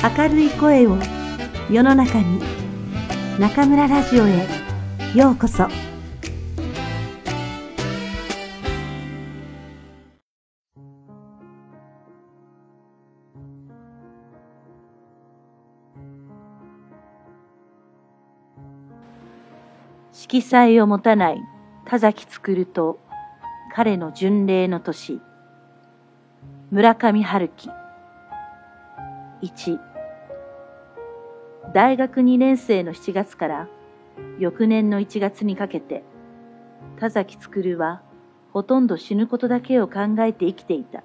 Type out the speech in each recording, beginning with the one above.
明るい声を世の中に中村ラジオへようこそ。色彩を持たない田崎作と彼の巡礼の年。村上春樹。1大学2年生の7月から翌年の1月にかけて田崎作はほとんど死ぬことだけを考えて生きていた。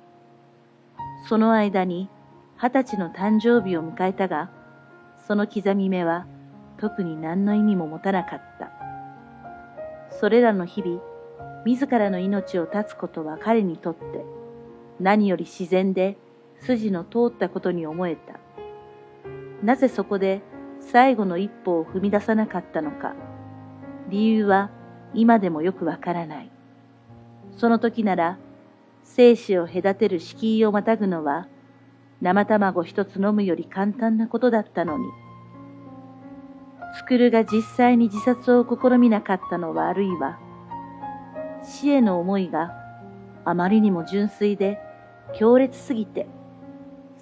その間に二十歳の誕生日を迎えたが、その刻み目は特に何の意味も持たなかった。それらの日々、自らの命を絶つことは彼にとって何より自然で筋の通ったことに思えた。なぜそこで最後の一歩を踏み出さなかったのか。理由は今でもよくわからない。その時なら、生死を隔てる敷居をまたぐのは、生卵一つ飲むより簡単なことだったのに。スクルが実際に自殺を試みなかったのはあるいは、死への思いがあまりにも純粋で強烈すぎて、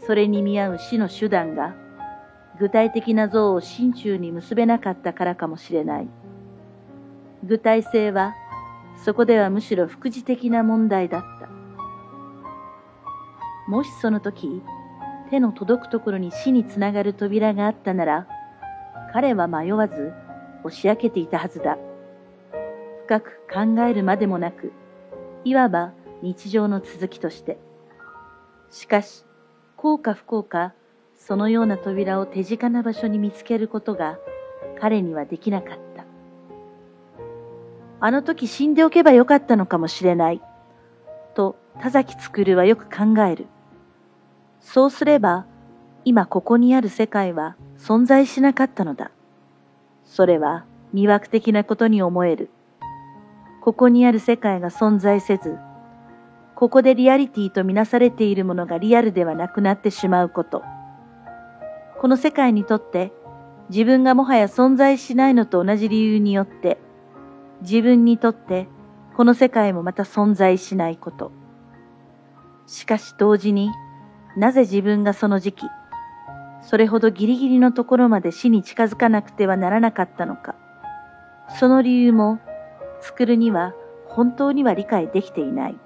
それに見合う死の手段が具体的な像を心中に結べなかったからかもしれない。具体性はそこではむしろ副次的な問題だった。もしその時、手の届くところに死につながる扉があったなら、彼は迷わず押し開けていたはずだ。深く考えるまでもなく、いわば日常の続きとして。しかし、幸か不幸か、そのような扉を手近な場所に見つけることが彼にはできなかった。あの時死んでおけばよかったのかもしれない。と田崎作はよく考える。そうすれば、今ここにある世界は存在しなかったのだ。それは魅惑的なことに思える。ここにある世界が存在せず、ここでリアリティとみなされているものがリアルではなくなってしまうこと。この世界にとって自分がもはや存在しないのと同じ理由によって自分にとってこの世界もまた存在しないこと。しかし同時になぜ自分がその時期、それほどギリギリのところまで死に近づかなくてはならなかったのか。その理由も作るには本当には理解できていない。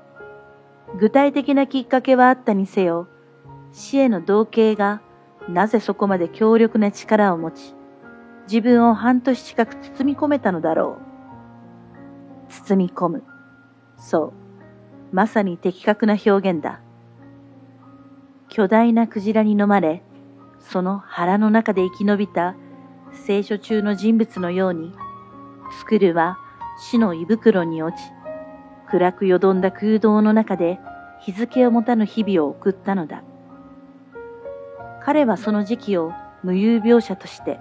具体的なきっかけはあったにせよ、死への同型がなぜそこまで強力な力を持ち、自分を半年近く包み込めたのだろう。包み込む。そう。まさに的確な表現だ。巨大なクジラに飲まれ、その腹の中で生き延びた聖書中の人物のように、スクルは死の胃袋に落ち、暗くよどんだ空洞の中で日付を持たぬ日々を送ったのだ。彼はその時期を無有描写として、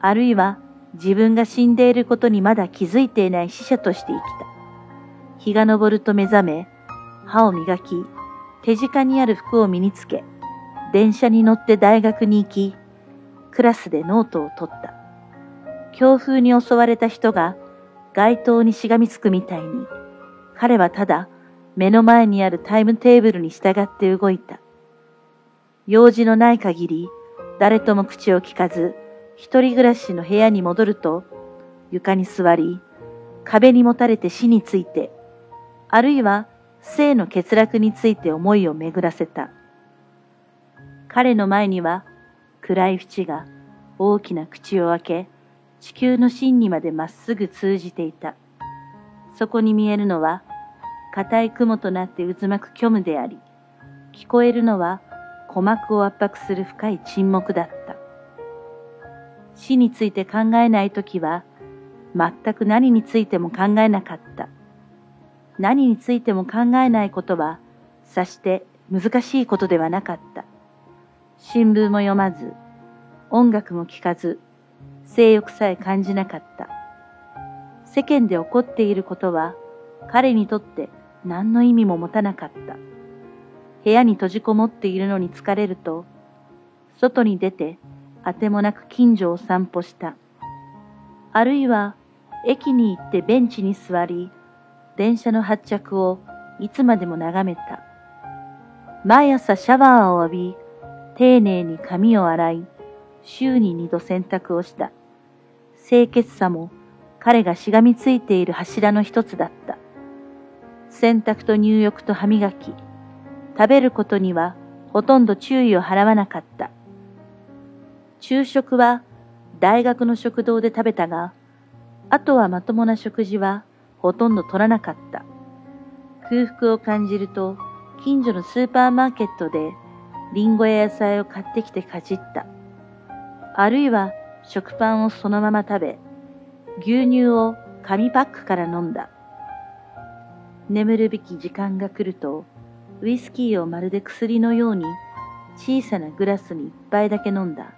あるいは自分が死んでいることにまだ気づいていない死者として生きた。日が昇ると目覚め、歯を磨き、手近にある服を身につけ、電車に乗って大学に行き、クラスでノートを取った。強風に襲われた人が街灯にしがみつくみたいに、彼はただ目の前にあるタイムテーブルに従って動いた。用事のない限り、誰とも口を聞かず、一人暮らしの部屋に戻ると、床に座り、壁にもたれて死について、あるいは生の欠落について思いを巡らせた。彼の前には暗い淵が大きな口を開け、地球の芯にまでまっすぐ通じていた。そこに見えるのは、硬い雲となって渦巻く虚無であり、聞こえるのは鼓膜を圧迫する深い沈黙だった。死について考えないときは、全く何についても考えなかった。何についても考えないことは、さして難しいことではなかった。新聞も読まず、音楽も聴かず、性欲さえ感じなかった。世間で起こっていることは、彼にとって何の意味も持たなかった。部屋に閉じこもっているのに疲れると、外に出て、あてもなく近所を散歩した。あるいは、駅に行ってベンチに座り、電車の発着をいつまでも眺めた。毎朝シャワーを浴び、丁寧に髪を洗い、週に二度洗濯をした。清潔さも彼がしがみついている柱の一つだった。洗濯と入浴と歯磨き、食べることにはほとんど注意を払わなかった。昼食は大学の食堂で食べたが、あとはまともな食事はほとんど取らなかった。空腹を感じると、近所のスーパーマーケットでリンゴや野菜を買ってきてかじった。あるいは食パンをそのまま食べ、牛乳を紙パックから飲んだ。眠るべき時間が来ると、ウイスキーをまるで薬のように小さなグラスに一杯だけ飲んだ。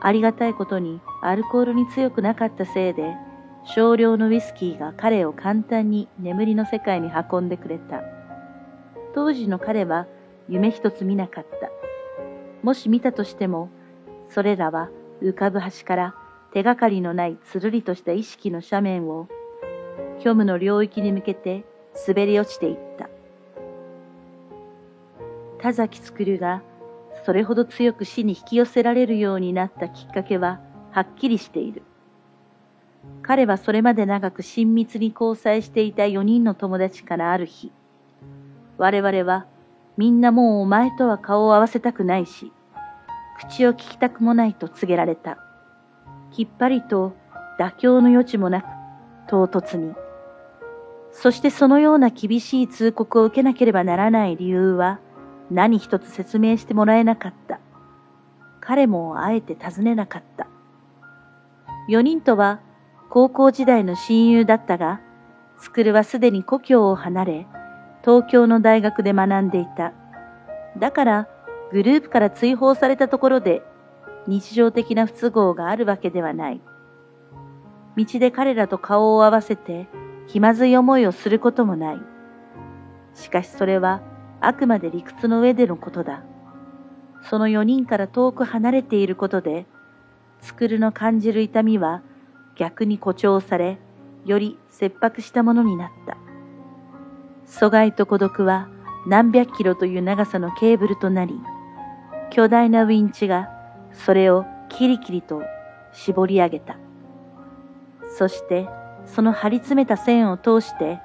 ありがたいことにアルコールに強くなかったせいで、少量のウイスキーが彼を簡単に眠りの世界に運んでくれた。当時の彼は夢一つ見なかった。もし見たとしても、それらは浮かぶ端から手がかりのないつるりとした意識の斜面を、虚無の領域に向けて滑り落ちていった。田崎るがそれほど強く死に引き寄せられるようになったきっかけははっきりしている。彼はそれまで長く親密に交際していた4人の友達からある日、我々はみんなもうお前とは顔を合わせたくないし、口を聞きたくもないと告げられた。きっぱりと妥協の余地もなく、唐突に。そしてそのような厳しい通告を受けなければならない理由は、何一つ説明してもらえなかった。彼もあえて尋ねなかった。四人とは高校時代の親友だったが、スクルはすでに故郷を離れ、東京の大学で学んでいた。だから、グループから追放されたところで、日常的な不都合があるわけではない。道で彼らと顔を合わせて、気まずい思いをすることもない。しかしそれは、あくまで理屈の上でのことだ。その4人から遠く離れていることで、スクルの感じる痛みは逆に誇張され、より切迫したものになった。疎外と孤独は何百キロという長さのケーブルとなり、巨大なウィンチがそれをキリキリと絞り上げた。そしてその張り詰めた線を通して、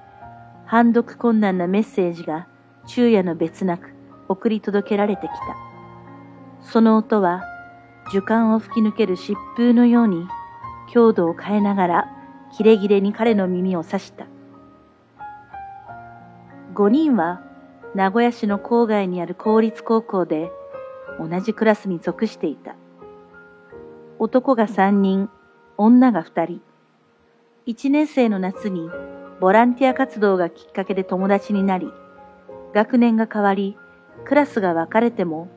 判読困難なメッセージが昼夜の別なく送り届けられてきた。その音は、樹幹を吹き抜ける疾風のように、強度を変えながら、キレキレに彼の耳を刺した。五人は、名古屋市の郊外にある公立高校で、同じクラスに属していた。男が三人、女が二人。一年生の夏に、ボランティア活動がきっかけで友達になり、学年が変わり、クラスが分かれても、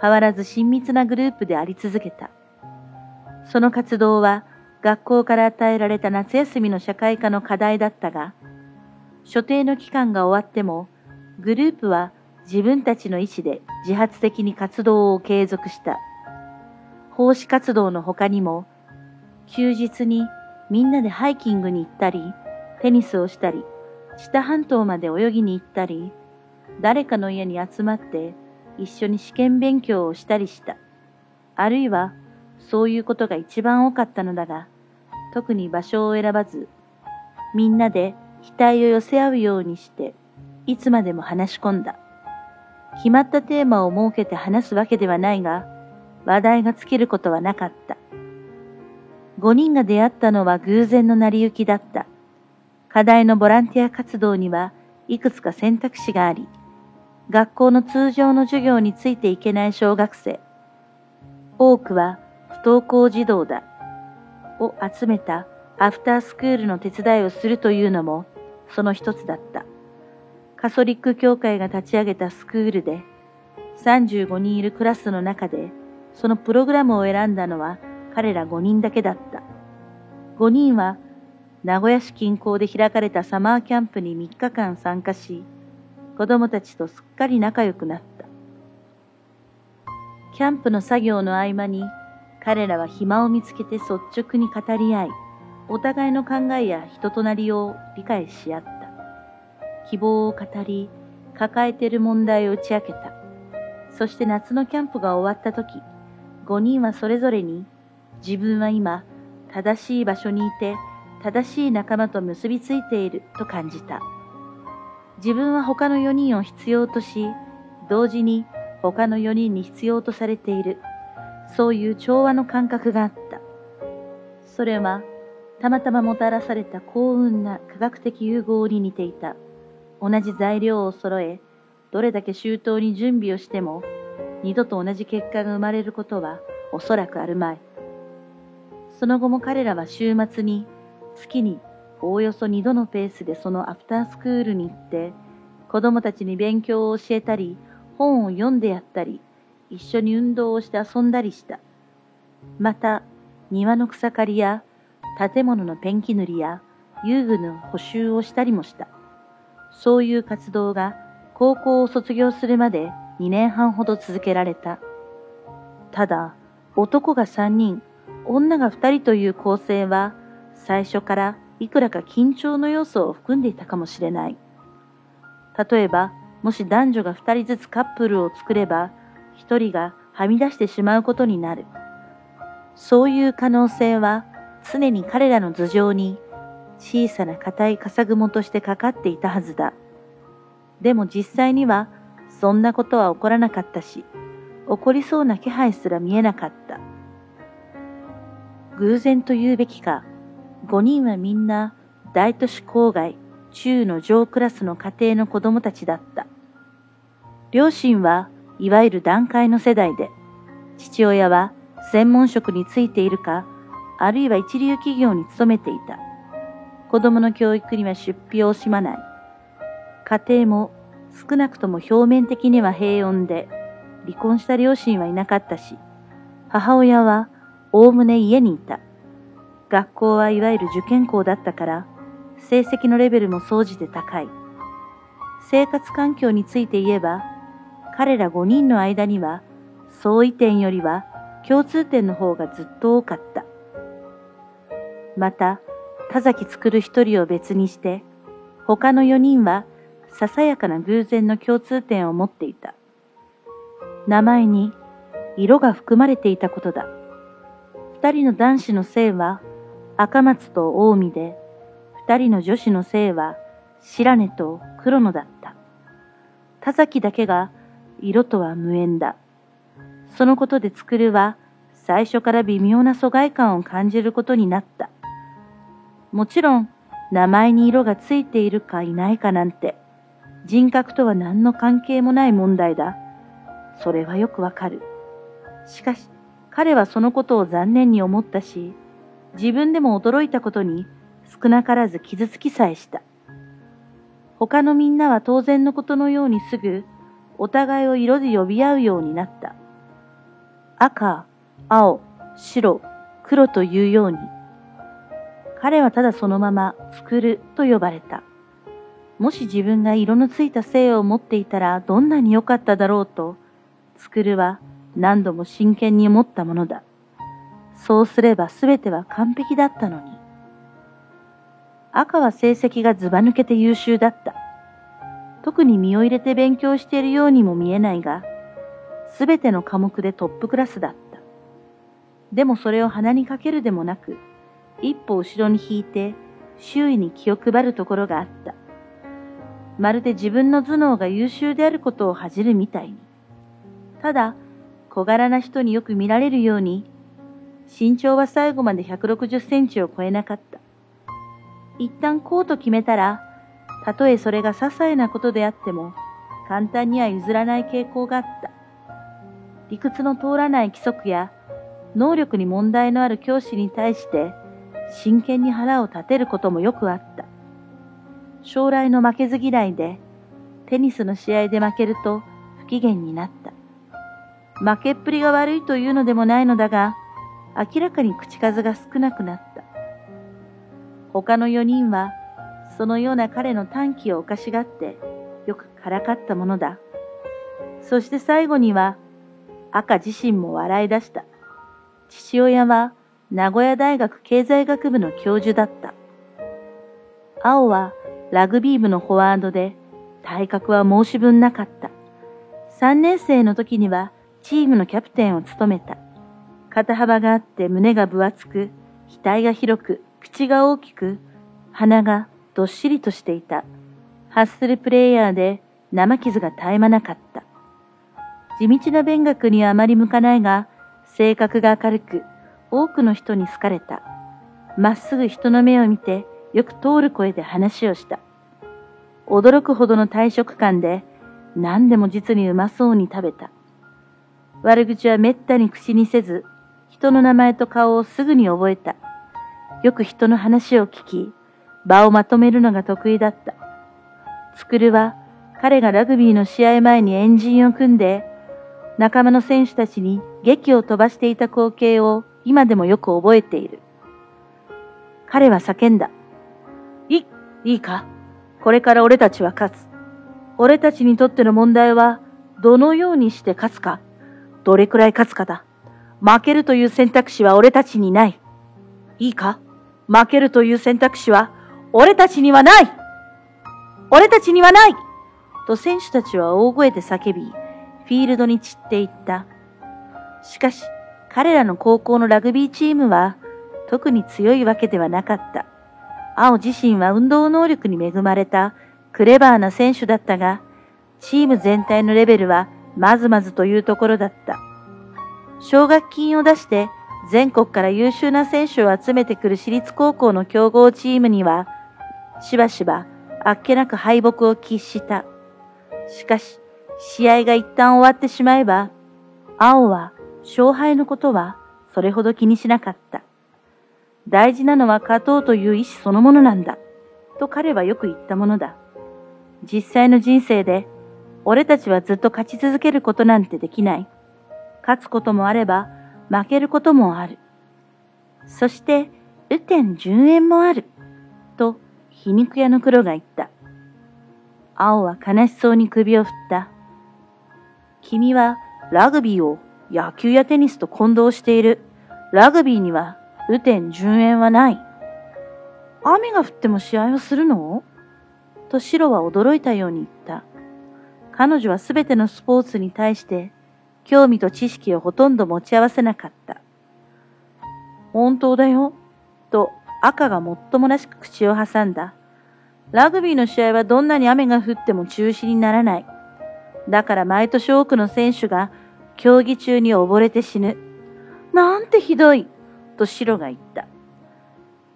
変わらず親密なグループであり続けた。その活動は、学校から与えられた夏休みの社会科の課題だったが、所定の期間が終わっても、グループは自分たちの意思で自発的に活動を継続した。奉仕活動の他にも、休日にみんなでハイキングに行ったり、テニスをしたり、知多半島まで泳ぎに行ったり、誰かの家に集まって一緒に試験勉強をしたりした。あるいはそういうことが一番多かったのだが、特に場所を選ばず、みんなで額を寄せ合うようにして、いつまでも話し込んだ。決まったテーマを設けて話すわけではないが、話題が尽きることはなかった。五人が出会ったのは偶然の成り行きだった。課題のボランティア活動にはいくつか選択肢があり、学校の通常の授業についていけない小学生、多くは不登校児童だ、を集めたアフタースクールの手伝いをするというのもその一つだった。カソリック教会が立ち上げたスクールで35人いるクラスの中でそのプログラムを選んだのは彼ら5人だけだった。5人は名古屋市近郊で開かれたサマーキャンプに3日間参加し、子供たちとすっかり仲良くなった。キャンプの作業の合間に彼らは暇を見つけて率直に語り合い、お互いの考えや人となりを理解し合った。希望を語り、抱えている問題を打ち明けた。そして夏のキャンプが終わった時、5人はそれぞれに自分は今正しい場所にいて正しい仲間と結びついていると感じた。自分は他の4人を必要とし、同時に他の4人に必要とされている。そういう調和の感覚があった。それは、たまたまもたらされた幸運な科学的融合に似ていた。同じ材料を揃え、どれだけ周到に準備をしても、二度と同じ結果が生まれることはおそらくあるまい。その後も彼らは週末に月におおよそ二度のペースでそのアフタースクールに行って、子供たちに勉強を教えたり、本を読んでやったり、一緒に運動をして遊んだりした。また、庭の草刈りや建物のペンキ塗りや遊具の補修をしたりもした。そういう活動が高校を卒業するまで2年半ほど続けられた。ただ、男が3人、女が2人という構成は最初からいくらか緊張の要素を含んでいたかもしれない。例えば、もし男女が2人ずつカップルを作れば、1人がはみ出してしまうことになる。そういう可能性は常に彼らの頭上に小さな硬い笠雲としてかかっていたはずだ。でも実際にはそんなことは起こらなかったし、起こりそうな気配すら見えなかった。偶然と言うべきか、5人はみんな大都市郊外、中の上クラスの家庭の子供たちだった。両親はいわゆる団塊の世代で、父親は専門職についているか、あるいは一流企業に勤めていた。子供の教育には出費を惜しまない。家庭も少なくとも表面的には平穏で、離婚した両親はいなかったし、母親はおおむね家にいた。学校はいわゆる受験校だったから、成績のレベルも総じて高い。生活環境について言えば、彼ら5人の間には、相違点よりは共通点の方がずっと多かった。また、田崎作る一人を別にして、他の4人はささやかな偶然の共通点を持っていた。名前に色が含まれていたことだ。二人の男子の姓は赤松と近江で、二人の女子の姓は白根と黒野だった。田崎だけが色とは無縁だ。そのことで作るは最初から微妙な疎外感を感じることになった。もちろん名前に色がついているかいないかなんて人格とは何の関係もない問題だ。それはよくわかる。しかし、彼はそのことを残念に思ったし、自分でも驚いたことに少なからず傷つきさえした。他のみんなは当然のことのようにすぐ、お互いを色で呼び合うようになった。赤、青、白、黒というように。彼はただそのまま作ると呼ばれた。もし自分が色のついた性を持っていたらどんなに良かっただろうと、スクルは何度も真剣に思ったものだ。そうすれば全ては完璧だったのに。赤は成績がずば抜けて優秀だった。特に身を入れて勉強しているようにも見えないが、すべての科目でトップクラスだった。でもそれを鼻にかけるでもなく、一歩後ろに引いて周囲に気を配るところがあった。まるで自分の頭脳が優秀であることを恥じるみたいに。ただ、小柄な人によく見られるように、身長は最後まで160センチを超えなかった。一旦こうと決めたら、たとえそれが些細なことであっても、簡単には譲らない傾向があった。理屈の通らない規則や、能力に問題のある教師に対して、真剣に腹を立てることもよくあった。将来の負けず嫌いで、テニスの試合で負けると不機嫌になった。負けっぷりが悪いというのでもないのだが、明らかに口数が少なくなった。他の4人は、そのような彼の短気をおかしがって、よくからかったものだ。そして最後には、赤自身も笑い出した。父親は名古屋大学経済学部の教授だった。青はラグビー部のフォワードで体格は申し分なかった。3年生の時にはチームのキャプテンを務めた。肩幅があって胸が分厚く、額が広く、口が大きく、鼻がどっしりとしていた。ハッスルプレイヤーで生傷が絶え間なかった。地道な勉学にはあまり向かないが、性格が明るく、多くの人に好かれた。まっすぐ人の目を見て、よく通る声で話をした。驚くほどの体食感で、何でも実にうまそうに食べた。悪口はめったに口にせず、人の名前と顔をすぐに覚えた。よく人の話を聞き、場をまとめるのが得意だった。つくるは彼がラグビーの試合前にエンジンを組んで、仲間の選手たちに劇を飛ばしていた光景を今でもよく覚えている。彼は叫んだ。い、いいか？これから俺たちは勝つ。俺たちにとっての問題は、どのようにして勝つか、どれくらい勝つかだ。負けるという選択肢は俺たちにない。いいか？負けるという選択肢は俺たちにはない俺たちにはないと選手たちは大声で叫び、フィールドに散っていった。しかし、彼らの高校のラグビーチームは特に強いわけではなかった。青自身は運動能力に恵まれたクレバーな選手だったが、チーム全体のレベルはまずまずというところだった。奨学金を出して全国から優秀な選手を集めてくる私立高校の強豪チームには、しばしばあっけなく敗北を喫した。しかし、試合が一旦終わってしまえば、青は勝敗のことはそれほど気にしなかった。大事なのは勝とうという意志そのものなんだ。と彼はよく言ったものだ。実際の人生で、俺たちはずっと勝ち続けることなんてできない。勝つこともあれば、負けることもある。そして、雨天順延もある。と、皮肉屋の黒が言った。青は悲しそうに首を振った。君はラグビーを野球やテニスと混同している。ラグビーには雨天順延はない。雨が降っても試合をするの？とシロは驚いたように言った。彼女はすべてのスポーツに対して興味と知識をほとんど持ち合わせなかった。本当だよ。と赤がもっともらしく口を挟んだ。ラグビーの試合はどんなに雨が降っても中止にならない。だから毎年多くの選手が競技中に溺れて死ぬ。なんてひどい。とシロが言った。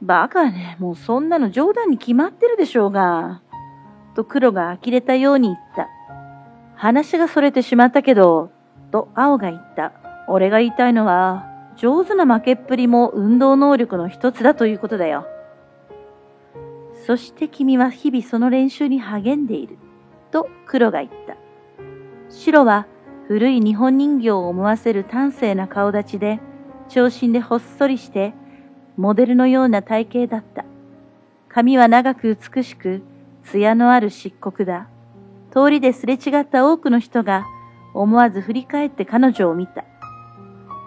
バカね、もうそんなの冗談に決まってるでしょうが。と黒が呆れたように言った。話がそれてしまったけど、と青が言った。俺が言いたいのは、上手な負けっぷりも運動能力の一つだということだよ。そして君は日々その練習に励んでいる。と黒が言った。白は古い日本人形を思わせる端正な顔立ちで、長身でほっそりして、モデルのような体型だった。髪は長く美しく、艶のある漆黒だ。通りですれ違った多くの人が思わず振り返って彼女を見た。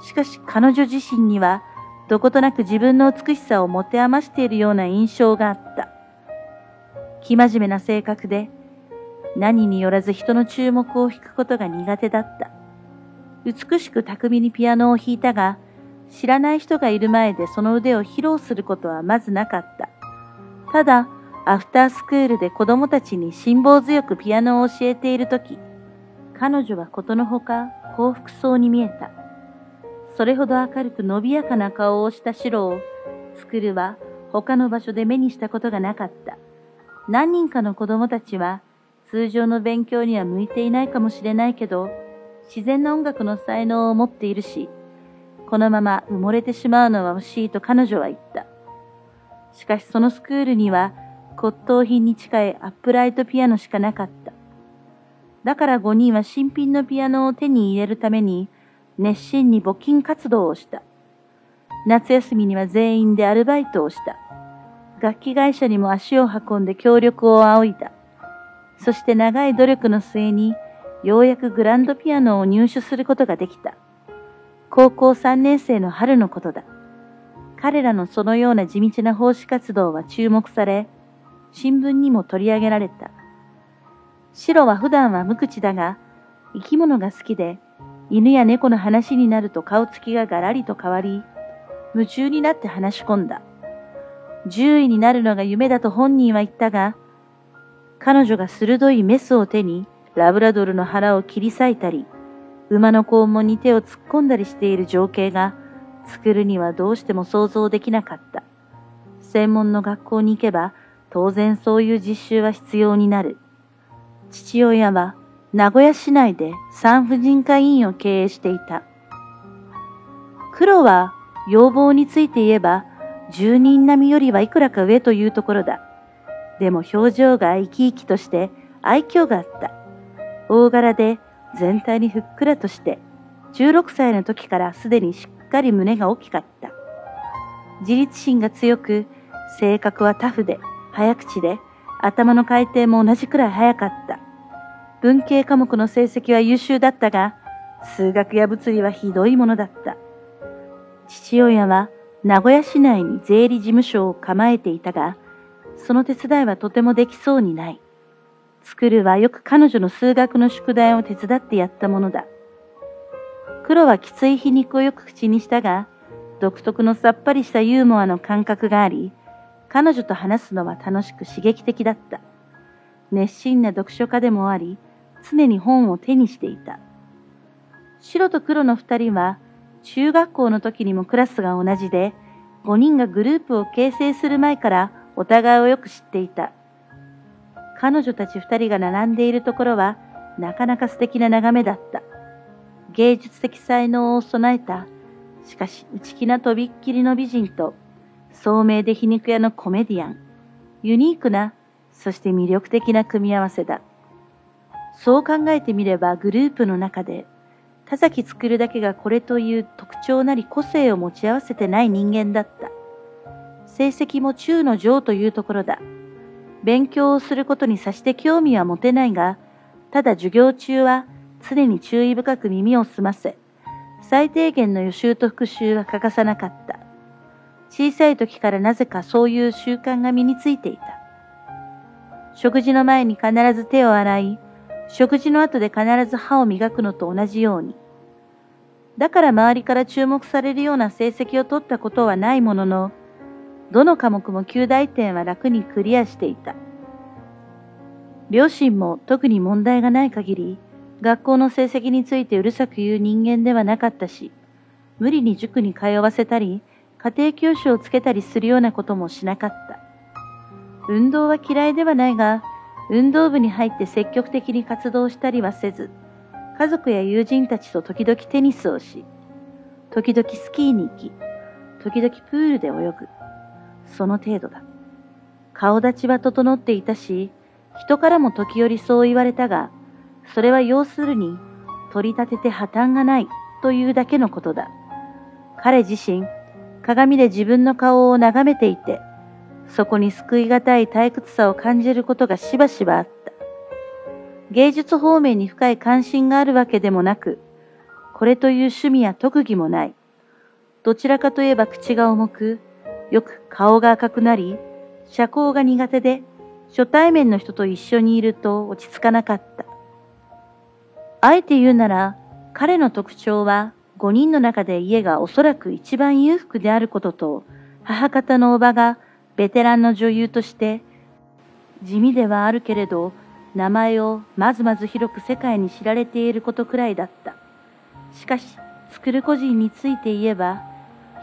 しかし彼女自身にはどことなく自分の美しさを持て余しているような印象があった。生真面目な性格で何によらず人の注目を引くことが苦手だった。美しく巧みにピアノを弾いたが、知らない人がいる前でその腕を披露することはまずなかった。ただ、アフタースクールで子供たちに辛抱強くピアノを教えているとき、彼女はことのほか幸福そうに見えた。それほど明るく伸びやかな顔をした白を、作るは他の場所で目にしたことがなかった。何人かの子供たちは通常の勉強には向いていないかもしれないけど、自然な音楽の才能を持っているし、このまま埋もれてしまうのは惜しいと彼女は言った。しかしそのスクールには骨董品に近いアップライトピアノしかなかった。だから5人は新品のピアノを手に入れるために熱心に募金活動をした。夏休みには全員でアルバイトをした。楽器会社にも足を運んで協力を仰いだ。そして長い努力の末にようやくグランドピアノを入手することができた。高校3年生の春のことだ。彼らのそのような地道な奉仕活動は注目され、新聞にも取り上げられた。白は普段は無口だが、生き物が好きで、犬や猫の話になると顔つきがガラリと変わり、夢中になって話し込んだ。獣医になるのが夢だと本人は言ったが、彼女が鋭いメスを手にラブラドルの腹を切り裂いたり、馬の肛門に手を突っ込んだりしている情景が作るにはどうしても想像できなかった。専門の学校に行けば当然そういう実習は必要になる。父親は名古屋市内で産婦人科医院を経営していた。黒は要望について言えば住人並みよりはいくらか上というところだ。でも表情が生き生きとして愛嬌があった。大柄で全体にふっくらとして、16歳の時からすでにしっかり胸が大きかった。自立心が強く、性格はタフで、早口で、頭の回転も同じくらい早かった。文系科目の成績は優秀だったが、数学や物理はひどいものだった。父親は名古屋市内に税理事務所を構えていたが、その手伝いはとてもできそうにない。作るはよく彼女の数学の宿題を手伝ってやったものだ。黒はきつい皮肉をよく口にしたが、独特のさっぱりしたユーモアの感覚があり、彼女と話すのは楽しく刺激的だった。熱心な読書家でもあり、常に本を手にしていた。白と黒の二人は、中学校の時にもクラスが同じで、5人がグループを形成する前からお互いをよく知っていた。彼女たち二人が並んでいるところは、なかなか素敵な眺めだった。芸術的才能を備えた、しかし内気なとびっきりの美人と、聡明で皮肉屋のコメディアン、ユニークな、そして魅力的な組み合わせだ。そう考えてみればグループの中で田崎作るだけがこれという特徴なり個性を持ち合わせてない人間だった。成績も中の上というところだ。勉強をすることにさして興味は持てないが、ただ授業中は常に注意深く耳を澄ませ、最低限の予習と復習は欠かさなかった。小さい時からなぜかそういう習慣が身についていた。食事の前に必ず手を洗い、食事の後で必ず歯を磨くのと同じように。だから周りから注目されるような成績を取ったことはないものの、どの科目も9大点は楽にクリアしていた。両親も特に問題がない限り、学校の成績についてうるさく言う人間ではなかったし、無理に塾に通わせたり、家庭教師をつけたりするようなこともしなかった。運動は嫌いではないが、運動部に入って積極的に活動したりはせず、家族や友人たちと時々テニスをし、時々スキーに行き、時々プールで泳ぐ。その程度だ。顔立ちは整っていたし、人からも時折そう言われたが、それは要するに、取り立てて破綻がないというだけのことだ。彼自身、鏡で自分の顔を眺めていて、そこに救いがたい退屈さを感じることがしばしばあった。芸術方面に深い関心があるわけでもなく、これという趣味や特技もない。どちらかといえば口が重く、よく顔が赤くなり、社交が苦手で、初対面の人と一緒にいると落ち着かなかった。あえて言うなら、彼の特徴は5人の中で家がおそらく一番裕福であることと、母方のおばがベテランの女優として地味ではあるけれど名前をまずまず広く世界に知られていることくらいだった。しかし作る個人について言えば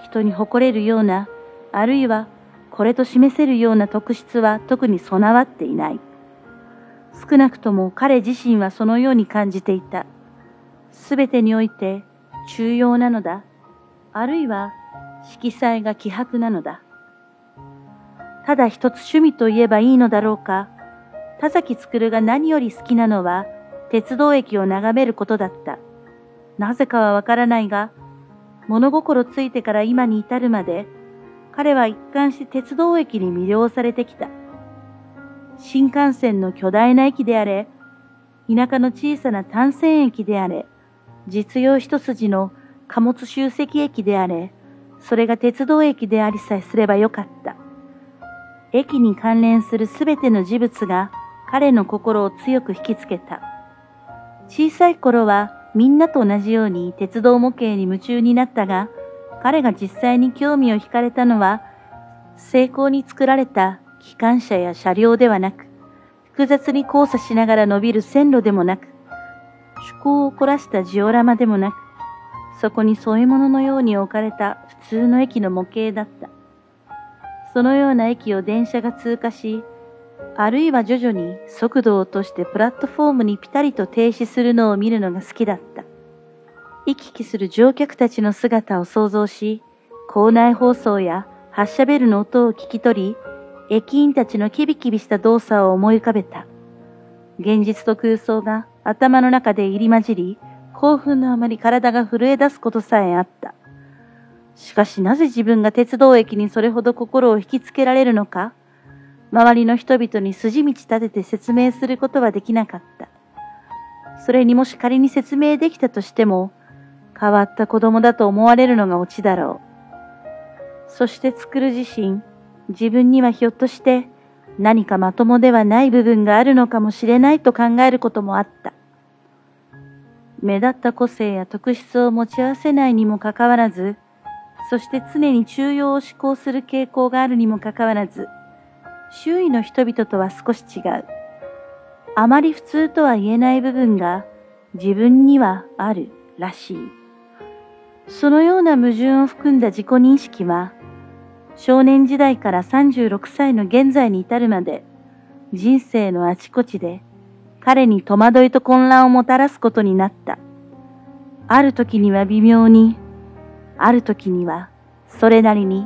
人に誇れるようなあるいはこれと示せるような特質は特に備わっていない。少なくとも彼自身はそのように感じていた。すべてにおいて重要なのだ。あるいは色彩が希薄なのだ。ただ一つ趣味と言えばいいのだろうか。田崎作が何より好きなのは、鉄道駅を眺めることだった。なぜかはわからないが、物心ついてから今に至るまで、彼は一貫して鉄道駅に魅了されてきた。新幹線の巨大な駅であれ、田舎の小さな単線駅であれ、実用一筋の貨物集積駅であれ、それが鉄道駅でありさえすればよかった。駅に関連するすべての事物が彼の心を強く引きつけた。小さい頃はみんなと同じように鉄道模型に夢中になったが、彼が実際に興味を惹かれたのは、成功に作られた機関車や車両ではなく、複雑に交差しながら伸びる線路でもなく、趣向を凝らしたジオラマでもなく、そこに添え物のように置かれた普通の駅の模型だった。そのような駅を電車が通過し、あるいは徐々に速度を落としてプラットフォームにピタリと停止するのを見るのが好きだった。行き来する乗客たちの姿を想像し、校内放送や発車ベルの音を聞き取り、駅員たちのキビキビした動作を思い浮かべた。現実と空想が頭の中で入り混じり、興奮のあまり体が震え出すことさえあった。しかしなぜ自分が鉄道駅にそれほど心を引きつけられるのか、周りの人々に筋道立てて説明することはできなかった。それにもし仮に説明できたとしても、変わった子供だと思われるのがオチだろう。そして作る自身、自分にはひょっとして何かまともではない部分があるのかもしれないと考えることもあった。目立った個性や特質を持ち合わせないにもかかわらず、そして常に中庸を思考する傾向があるにもかかわらず、周囲の人々とは少し違う。あまり普通とは言えない部分が自分にはあるらしい。そのような矛盾を含んだ自己認識は少年時代から36歳の現在に至るまで、人生のあちこちで彼に戸惑いと混乱をもたらすことになった。ある時には微妙に、ある時にはそれなりに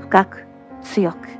深く強く。